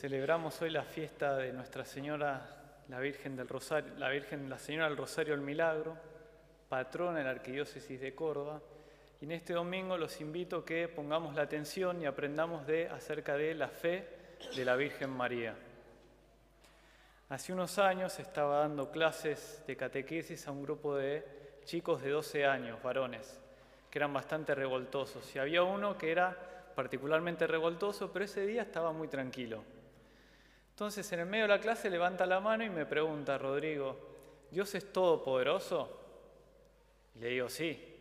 Celebramos hoy la fiesta de Nuestra Señora, la Virgen del Rosario, la Virgen, la Señora del Rosario del Milagro, patrona de la Arquidiócesis de Córdoba. Y en este domingo los invito a que pongamos la atención y aprendamos de, acerca de la fe de la Virgen María. Hace unos años estaba dando clases de catequesis a un grupo de chicos de 12 años, varones, que eran bastante revoltosos. Y había uno que era particularmente revoltoso, pero ese día estaba muy tranquilo. Entonces, en el medio de la clase levanta la mano y me pregunta, Rodrigo, ¿Dios es todopoderoso? Y le digo, sí.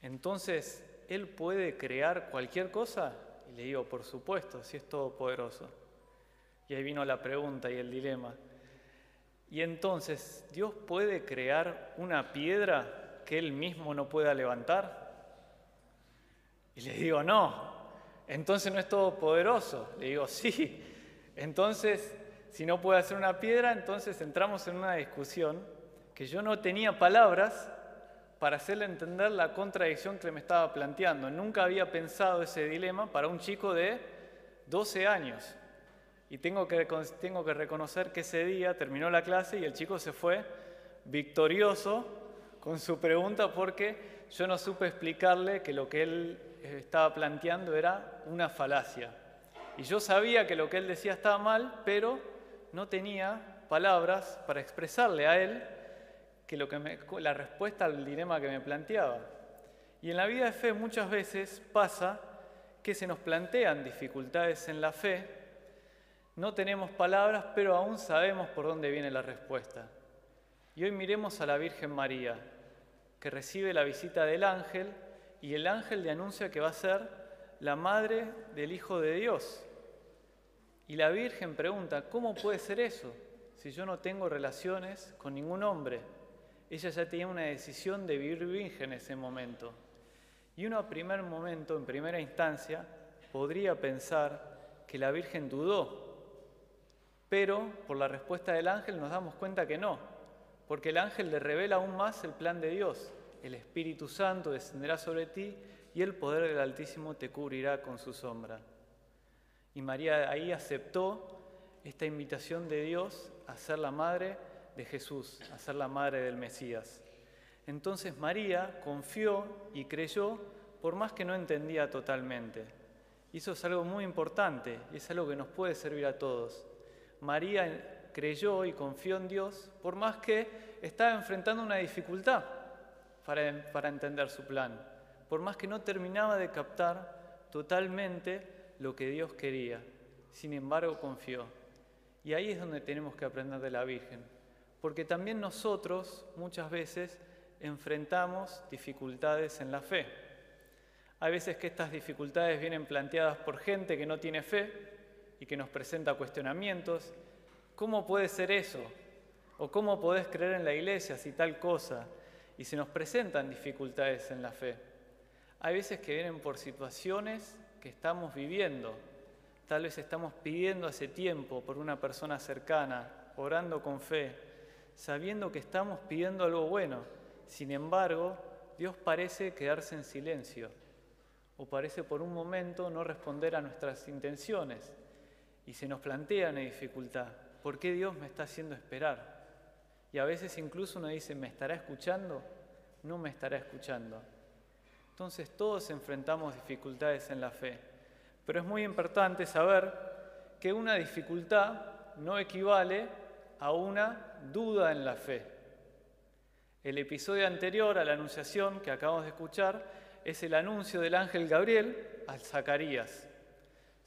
Entonces, ¿Él puede crear cualquier cosa? Y le digo, por supuesto, si es todopoderoso. Y ahí vino la pregunta y el dilema. Y entonces, ¿Dios puede crear una piedra que Él mismo no pueda levantar? Y le digo, no, entonces no es todopoderoso. Le digo, sí. Entonces, si no puede hacer una piedra, entonces entramos en una discusión que yo no tenía palabras para hacerle entender la contradicción que me estaba planteando. Nunca había pensado ese dilema para un chico de 12 años. Y tengo que, tengo que reconocer que ese día terminó la clase y el chico se fue victorioso con su pregunta porque yo no supe explicarle que lo que él eh, estaba planteando era una falacia. Y yo sabía que lo que él decía estaba mal, pero no tenía palabras para expresarle a él que lo que la respuesta al dilema que me planteaba. Y en la vida de fe muchas veces pasa que se nos plantean dificultades en la fe, no tenemos palabras, pero aún sabemos por dónde viene la respuesta. Y hoy miremos a la Virgen María, que recibe la visita del ángel y el ángel le anuncia que va a ser la madre del Hijo de Dios. Y la Virgen pregunta, ¿cómo puede ser eso si yo no tengo relaciones con ningún hombre? Ella ya tenía una decisión de vivir virgen en ese momento. Y uno a primer momento, en primera instancia, podría pensar que la Virgen dudó, pero por la respuesta del ángel nos damos cuenta que no, porque el ángel le revela aún más el plan de Dios el Espíritu Santo descenderá sobre ti y el poder del Altísimo te cubrirá con su sombra. Y María ahí aceptó esta invitación de Dios a ser la madre de Jesús, a ser la madre del Mesías. Entonces María confió y creyó por más que no entendía totalmente. Y eso es algo muy importante y es algo que nos puede servir a todos. María creyó y confió en Dios por más que estaba enfrentando una dificultad para, entender su plan, por más que no terminaba de captar totalmente lo que Dios quería. Sin embargo, confió. Y ahí es donde tenemos que aprender de la Virgen, porque también nosotros muchas veces enfrentamos dificultades en la fe. Hay veces que estas dificultades vienen planteadas por gente que no tiene fe y que nos presenta cuestionamientos. ¿Cómo puede ser eso? ¿O cómo podés creer en la iglesia si tal cosa? y se nos presentan dificultades en la fe. Hay veces que vienen por situaciones que estamos viviendo. Tal vez estamos pidiendo hace tiempo por una persona cercana, orando con fe, sabiendo que estamos pidiendo algo bueno. Sin embargo, Dios parece quedarse en silencio o parece por un momento no responder a nuestras intenciones y se nos plantea una dificultad. ¿Por qué Dios me está haciendo esperar? Y a veces incluso uno dice, ¿me estará escuchando? No me estará escuchando. Entonces todos enfrentamos dificultades en la fe. Pero es muy importante saber que una dificultad no equivale a una duda en la fe. El episodio anterior a la anunciación que acabamos de escuchar es el anuncio del ángel Gabriel a Zacarías.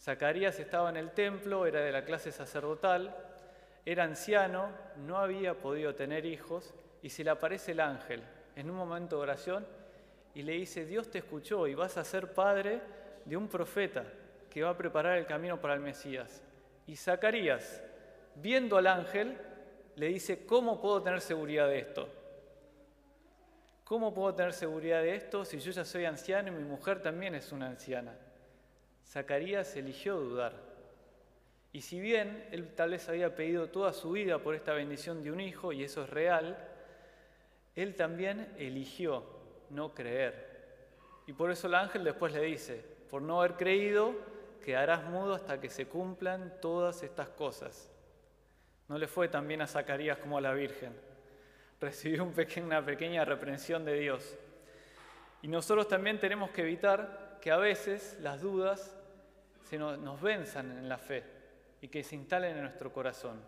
Zacarías estaba en el templo, era de la clase sacerdotal, era anciano, no había podido tener hijos y se le aparece el ángel en un momento de oración y le dice, Dios te escuchó y vas a ser padre de un profeta que va a preparar el camino para el Mesías. Y Zacarías, viendo al ángel, le dice, ¿cómo puedo tener seguridad de esto? ¿Cómo puedo tener seguridad de esto si yo ya soy anciano y mi mujer también es una anciana? Zacarías eligió dudar. Y si bien él tal vez había pedido toda su vida por esta bendición de un hijo, y eso es real, él también eligió no creer. Y por eso el ángel después le dice, por no haber creído, quedarás mudo hasta que se cumplan todas estas cosas. No le fue tan bien a Zacarías como a la Virgen. Recibió una pequeña reprensión de Dios. Y nosotros también tenemos que evitar que a veces las dudas se nos, nos venzan en la fe y que se instalen en nuestro corazón.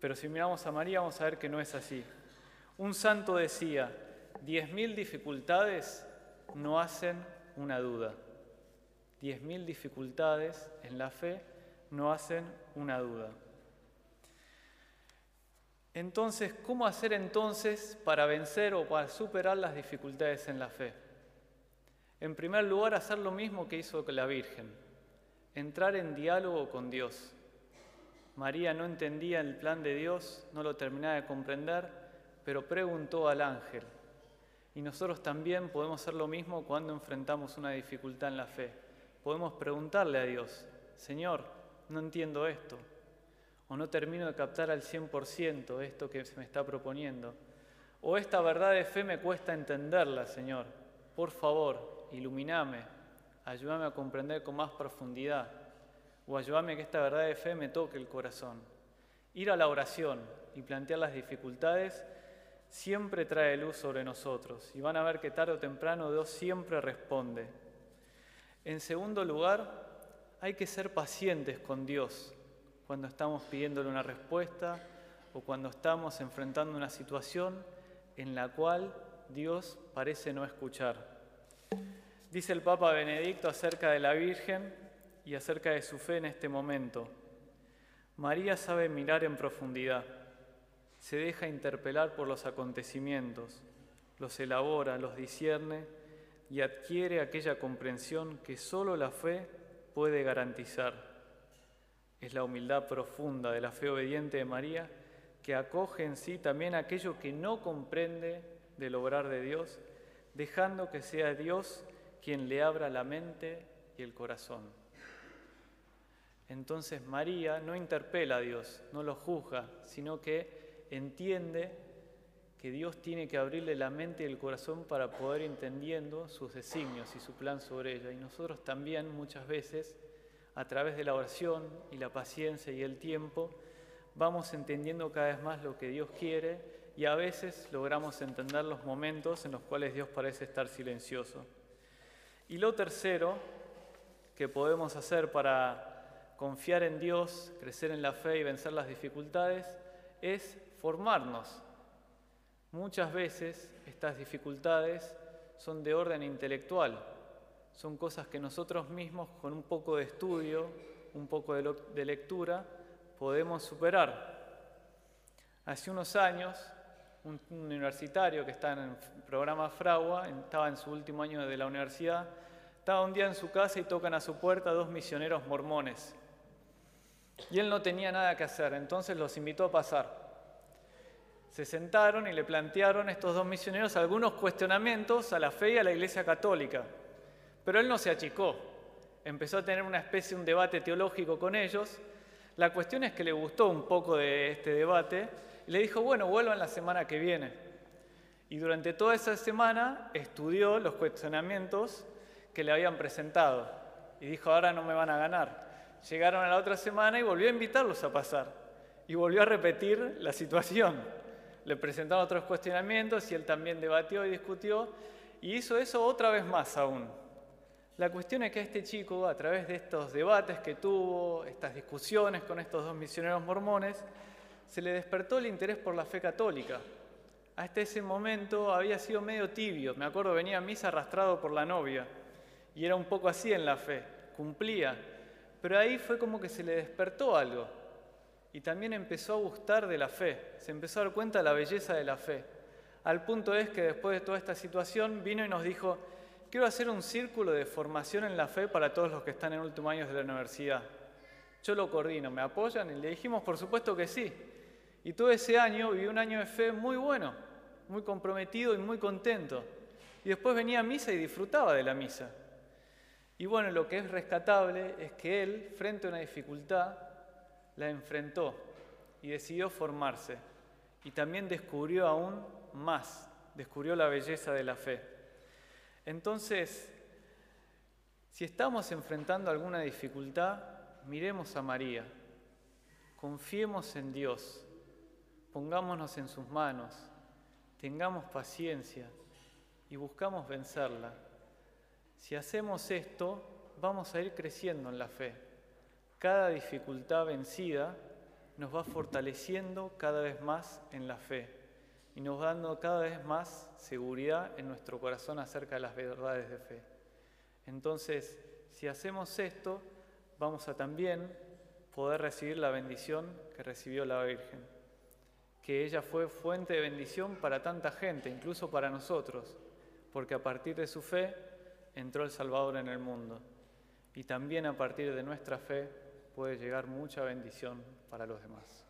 Pero si miramos a María vamos a ver que no es así. Un santo decía, diez mil dificultades no hacen una duda. Diez mil dificultades en la fe no hacen una duda. Entonces, ¿cómo hacer entonces para vencer o para superar las dificultades en la fe? En primer lugar, hacer lo mismo que hizo la Virgen, entrar en diálogo con Dios. María no entendía el plan de Dios, no lo terminaba de comprender, pero preguntó al ángel. Y nosotros también podemos hacer lo mismo cuando enfrentamos una dificultad en la fe. Podemos preguntarle a Dios, Señor, no entiendo esto, o no termino de captar al 100% esto que se me está proponiendo, o esta verdad de fe me cuesta entenderla, Señor. Por favor, ilumíname, ayúdame a comprender con más profundidad, o ayúdame a que esta verdad de fe me toque el corazón. Ir a la oración y plantear las dificultades siempre trae luz sobre nosotros y van a ver que tarde o temprano Dios siempre responde. En segundo lugar, hay que ser pacientes con Dios cuando estamos pidiéndole una respuesta o cuando estamos enfrentando una situación en la cual Dios parece no escuchar. Dice el Papa Benedicto acerca de la Virgen y acerca de su fe en este momento. María sabe mirar en profundidad, se deja interpelar por los acontecimientos, los elabora, los discierne y adquiere aquella comprensión que solo la fe puede garantizar es la humildad profunda de la fe obediente de María, que acoge en sí también aquello que no comprende del obrar de Dios, dejando que sea Dios quien le abra la mente y el corazón. Entonces María no interpela a Dios, no lo juzga, sino que entiende que Dios tiene que abrirle la mente y el corazón para poder entendiendo sus designios y su plan sobre ella. Y nosotros también muchas veces a través de la oración y la paciencia y el tiempo, vamos entendiendo cada vez más lo que Dios quiere y a veces logramos entender los momentos en los cuales Dios parece estar silencioso. Y lo tercero que podemos hacer para confiar en Dios, crecer en la fe y vencer las dificultades es formarnos. Muchas veces estas dificultades son de orden intelectual, son cosas que nosotros mismos con un poco de estudio, un poco de, lectura, podemos superar. Hace unos años, un, universitario que está en el programa Fragua, estaba en su último año de la universidad, estaba un día en su casa y tocan a su puerta dos misioneros mormones. Y él no tenía nada que hacer, entonces los invitó a pasar. Se sentaron y le plantearon estos dos misioneros algunos cuestionamientos a la fe y a la Iglesia Católica. Pero él no se achicó, empezó a tener una especie, un debate teológico con ellos. La cuestión es que le gustó un poco de este debate y le dijo, bueno, vuelvan la semana que viene. Y durante toda esa semana estudió los cuestionamientos que le habían presentado y dijo, ahora no me van a ganar. Llegaron a la otra semana y volvió a invitarlos a pasar y volvió a repetir la situación. Le presentaron otros cuestionamientos y él también debatió y discutió y hizo eso otra vez más aún. La cuestión es que este chico, a través de estos debates que tuvo, estas discusiones con estos dos misioneros mormones, se le despertó el interés por la fe católica. Hasta ese momento había sido medio tibio, me acuerdo venía a misa arrastrado por la novia, y era un poco así en la fe, cumplía, pero ahí fue como que se le despertó algo, y también empezó a gustar de la fe, se empezó a dar cuenta de la belleza de la fe, al punto es que después de toda esta situación vino y nos dijo, quiero hacer un círculo de formación en la fe para todos los que están en últimos años de la universidad. Yo lo coordino, ¿me apoyan? Y le dijimos, por supuesto que sí. Y todo ese año viví un año de fe muy bueno, muy comprometido y muy contento. Y después venía a misa y disfrutaba de la misa. Y bueno, lo que es rescatable es que él, frente a una dificultad, la enfrentó y decidió formarse. Y también descubrió aún más, descubrió la belleza de la fe. Entonces, Si estamos enfrentando alguna dificultad, miremos a María, confiemos en Dios, pongámonos en sus manos, tengamos paciencia y buscamos vencerla. Si hacemos esto, vamos a ir creciendo en la fe. Cada dificultad vencida nos va fortaleciendo cada vez más en la fe y nos dando cada vez más seguridad en nuestro corazón acerca de las verdades de fe. Entonces, si hacemos esto, vamos a también poder recibir la bendición que recibió la Virgen, que ella fue fuente de bendición para tanta gente, incluso para nosotros, porque a partir de su fe entró el Salvador en el mundo. Y también a partir de nuestra fe puede llegar mucha bendición para los demás.